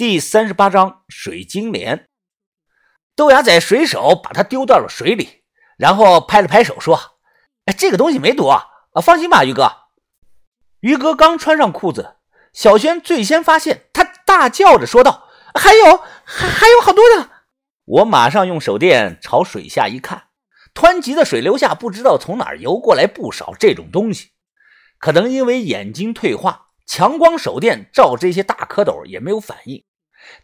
第三十八章水晶莲。豆芽仔随手把它丢到了水里，然后拍了拍手说：“哎，这个东西没毒啊，放心吧，于哥。”于哥刚穿上裤子，小轩最先发现，他大叫着说道：“还有，还还有好多呢！”我马上用手电朝水下一看，湍急的水流下，不知道从哪儿游过来不少这种东西，可能因为眼睛退化，强光手电照这些大蝌蚪也没有反应。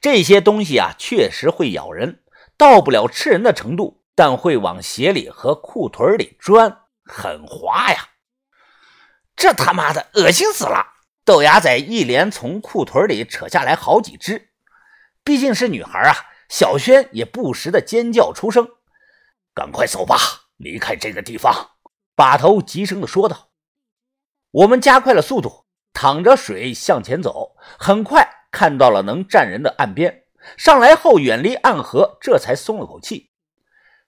这些东西啊，确实会咬人，到不了吃人的程度，但会往鞋里和裤腿里钻，很滑呀！这他妈的恶心死了！豆芽仔一连从裤腿里扯下来好几只，毕竟是女孩啊。小轩也不时的尖叫出声：“赶快走吧，离开这个地方！”把头急声的说道。我们加快了速度，淌着水向前走，很快。看到了能站人的岸边，上来后远离暗河，这才松了口气。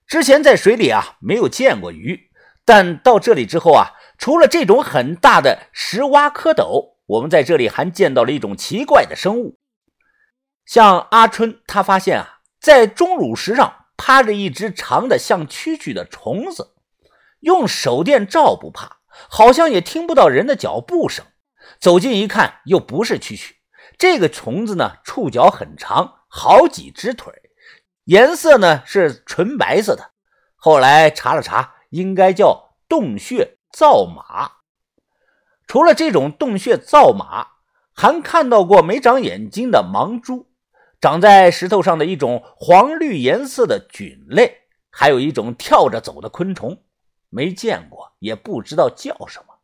之前在水里啊没有见过鱼，但到这里之后啊，除了这种很大的石蛙蝌蚪，我们在这里还见到了一种奇怪的生物。像阿春，他发现啊，在钟乳石上趴着一只长的像蛐蛐的虫子，用手电照不怕，好像也听不到人的脚步声。走近一看，又不是蛐蛐。这个虫子呢，触角很长，好几只腿，颜色呢是纯白色的。后来查了查，应该叫洞穴造马。除了这种洞穴造马，还看到过没长眼睛的盲蛛，长在石头上的一种黄绿颜色的菌类，还有一种跳着走的昆虫，没见过，也不知道叫什么。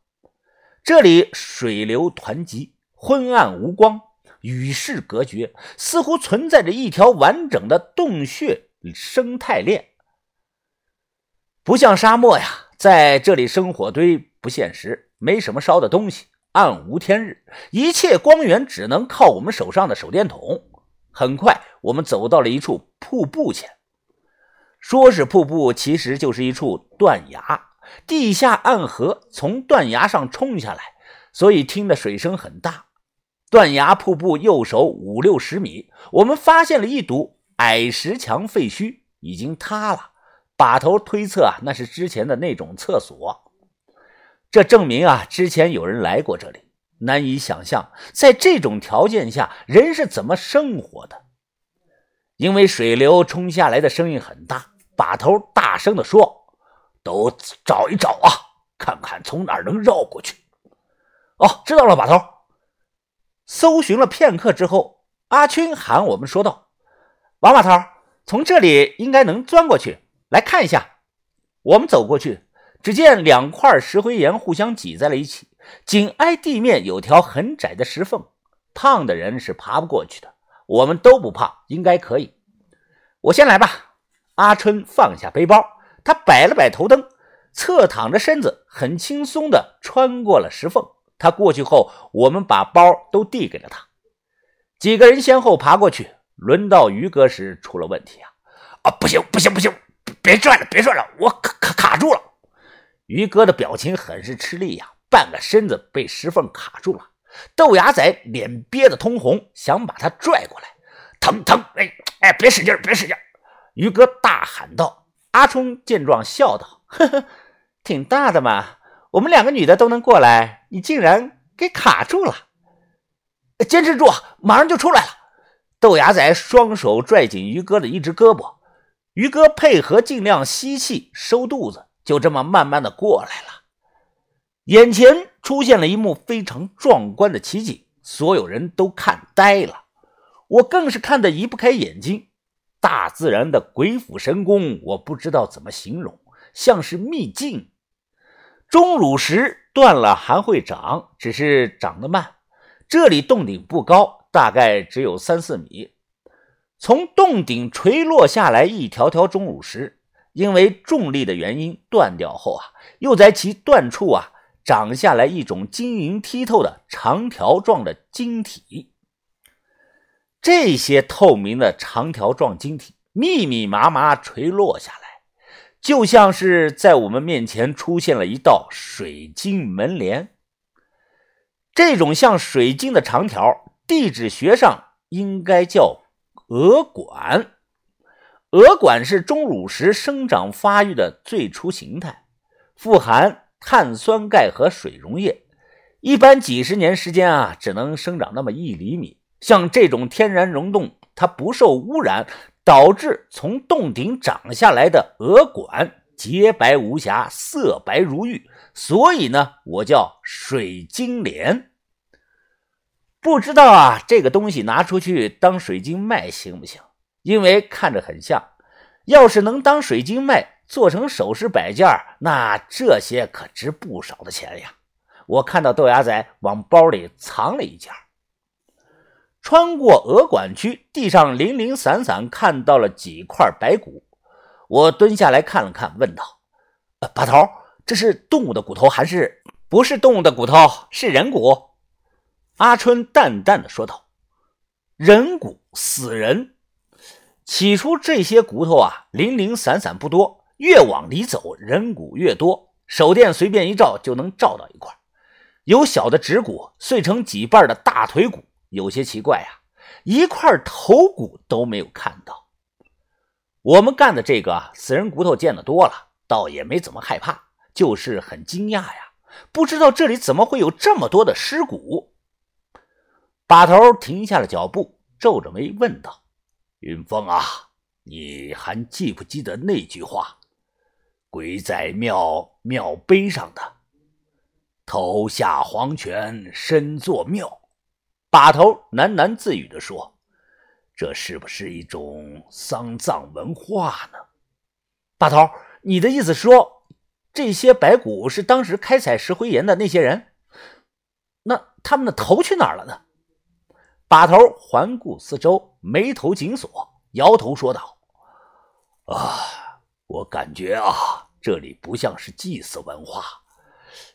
这里水流湍急，昏暗无光。与世隔绝，似乎存在着一条完整的洞穴生态链，不像沙漠呀，在这里生火堆不现实，没什么烧的东西，暗无天日，一切光源只能靠我们手上的手电筒。很快，我们走到了一处瀑布前，说是瀑布，其实就是一处断崖，地下暗河从断崖上冲下来，所以听的水声很大。断崖瀑布右手五六十米，我们发现了一堵矮石墙废墟，已经塌了。把头推测啊，那是之前的那种厕所。这证明啊，之前有人来过这里。难以想象，在这种条件下，人是怎么生活的。因为水流冲下来的声音很大，把头大声地说：“都找一找啊，看看从哪儿能绕过去。”哦，知道了，把头。搜寻了片刻之后，阿春喊我们说道：“王把头，从这里应该能钻过去，来看一下。”我们走过去，只见两块石灰岩互相挤在了一起，紧挨地面有条很窄的石缝，胖的人是爬不过去的。我们都不怕，应该可以。我先来吧。阿春放下背包，他摆了摆头灯，侧躺着身子，很轻松地穿过了石缝。他过去后，我们把包都递给了他。几个人先后爬过去，轮到于哥时出了问题啊！啊，不行不行不行，别转了别转了，我卡卡卡住了。于哥的表情很是吃力呀，半个身子被石缝卡住了。豆芽仔脸憋得通红，想把他拽过来，疼疼！哎哎，别使劲别使劲！于哥大喊道。阿冲见状笑道：“呵呵，挺大的嘛。”我们两个女的都能过来，你竟然给卡住了！坚持住，马上就出来了。豆芽仔双手拽紧于哥的一只胳膊，于哥配合，尽量吸气收肚子，就这么慢慢的过来了。眼前出现了一幕非常壮观的奇景，所有人都看呆了，我更是看得移不开眼睛。大自然的鬼斧神工，我不知道怎么形容，像是秘境。钟乳石断了还会长，只是长得慢。这里洞顶不高，大概只有三四米。从洞顶垂落下来一条条钟乳石，因为重力的原因断掉后啊，又在其断处啊长下来一种晶莹剔透的长条状的晶体。这些透明的长条状晶体密密麻麻垂落下来。就像是在我们面前出现了一道水晶门帘。这种像水晶的长条，地质学上应该叫鹅管。鹅管是钟乳石生长发育的最初形态，富含碳酸钙和水溶液，一般几十年时间啊，只能生长那么一厘米。像这种天然溶洞，它不受污染，导致从洞顶长下来的鹅管洁白无瑕，色白如玉，所以呢，我叫水晶莲。不知道啊，这个东西拿出去当水晶卖行不行？因为看着很像，要是能当水晶卖，做成首饰摆件，那这些可值不少的钱呀。我看到豆芽仔往包里藏了一件。穿过鹅管区，地上零零散散看到了几块白骨。我蹲下来看了看，问道：“把头，这是动物的骨头还是不是动物的骨头？是人骨？”阿春淡淡的说道：“人骨，死人。起初这些骨头啊，零零散散不多，越往里走，人骨越多。手电随便一照，就能照到一块。有小的指骨，碎成几瓣的大腿骨。有些奇怪啊，一块头骨都没有看到。我们干的这个死人骨头见得多了，倒也没怎么害怕，就是很惊讶呀，不知道这里怎么会有这么多的尸骨。”把头停下了脚步，皱着眉问道：“云峰啊，你还记不记得那句话？鬼在庙庙碑上的‘头下黄泉身作庙’。”把头喃喃自语地说：“这是不是一种丧葬文化呢？”把头，你的意思说，这些白骨是当时开采石灰岩的那些人？那他们的头去哪儿了呢？把头环顾四周，眉头紧锁，摇头说道：“啊，我感觉啊，这里不像是祭祀文化，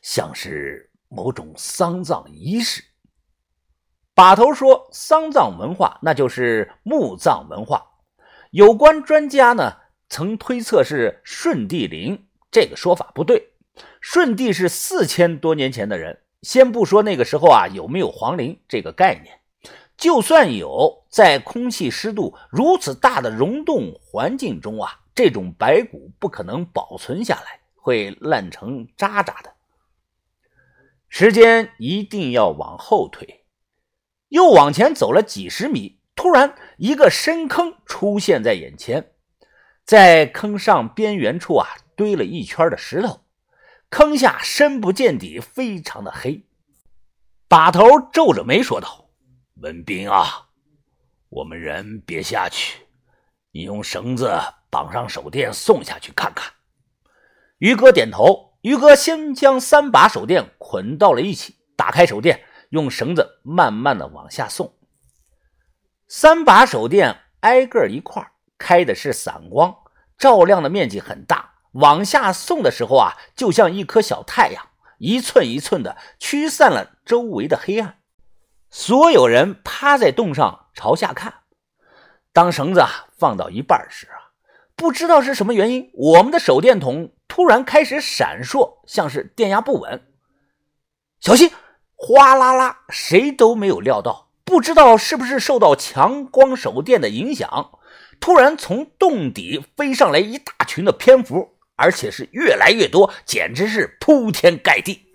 像是某种丧葬仪式。”把头说：“丧葬文化，那就是墓葬文化。有关专家呢，曾推测是舜帝陵，这个说法不对。舜帝是四千多年前的人，先不说那个时候啊有没有皇陵这个概念。”就算有，在空气湿度如此大的溶洞环境中啊，这种白骨不可能保存下来，会烂成渣渣的。时间一定要往后推，又往前走了几十米，突然一个深坑出现在眼前，在坑上边缘处啊，堆了一圈的石头，坑下深不见底，非常的黑。把头皱着眉说道。文斌啊，我们人别下去，你用绳子绑上手电送下去看看。于哥点头，于哥先将三把手电捆到了一起，打开手电，用绳子慢慢的往下送。三把手电挨个一块，开的是散光，照亮的面积很大。往下送的时候啊，就像一颗小太阳，一寸一寸的驱散了周围的黑暗。所有人趴在洞上朝下看。当绳子啊放到一半时啊，不知道是什么原因，我们的手电筒突然开始闪烁，像是电压不稳。小心！哗啦啦！谁都没有料到，不知道是不是受到强光手电的影响，突然从洞底飞上来一大群的蝙蝠，而且是越来越多，简直是铺天盖地。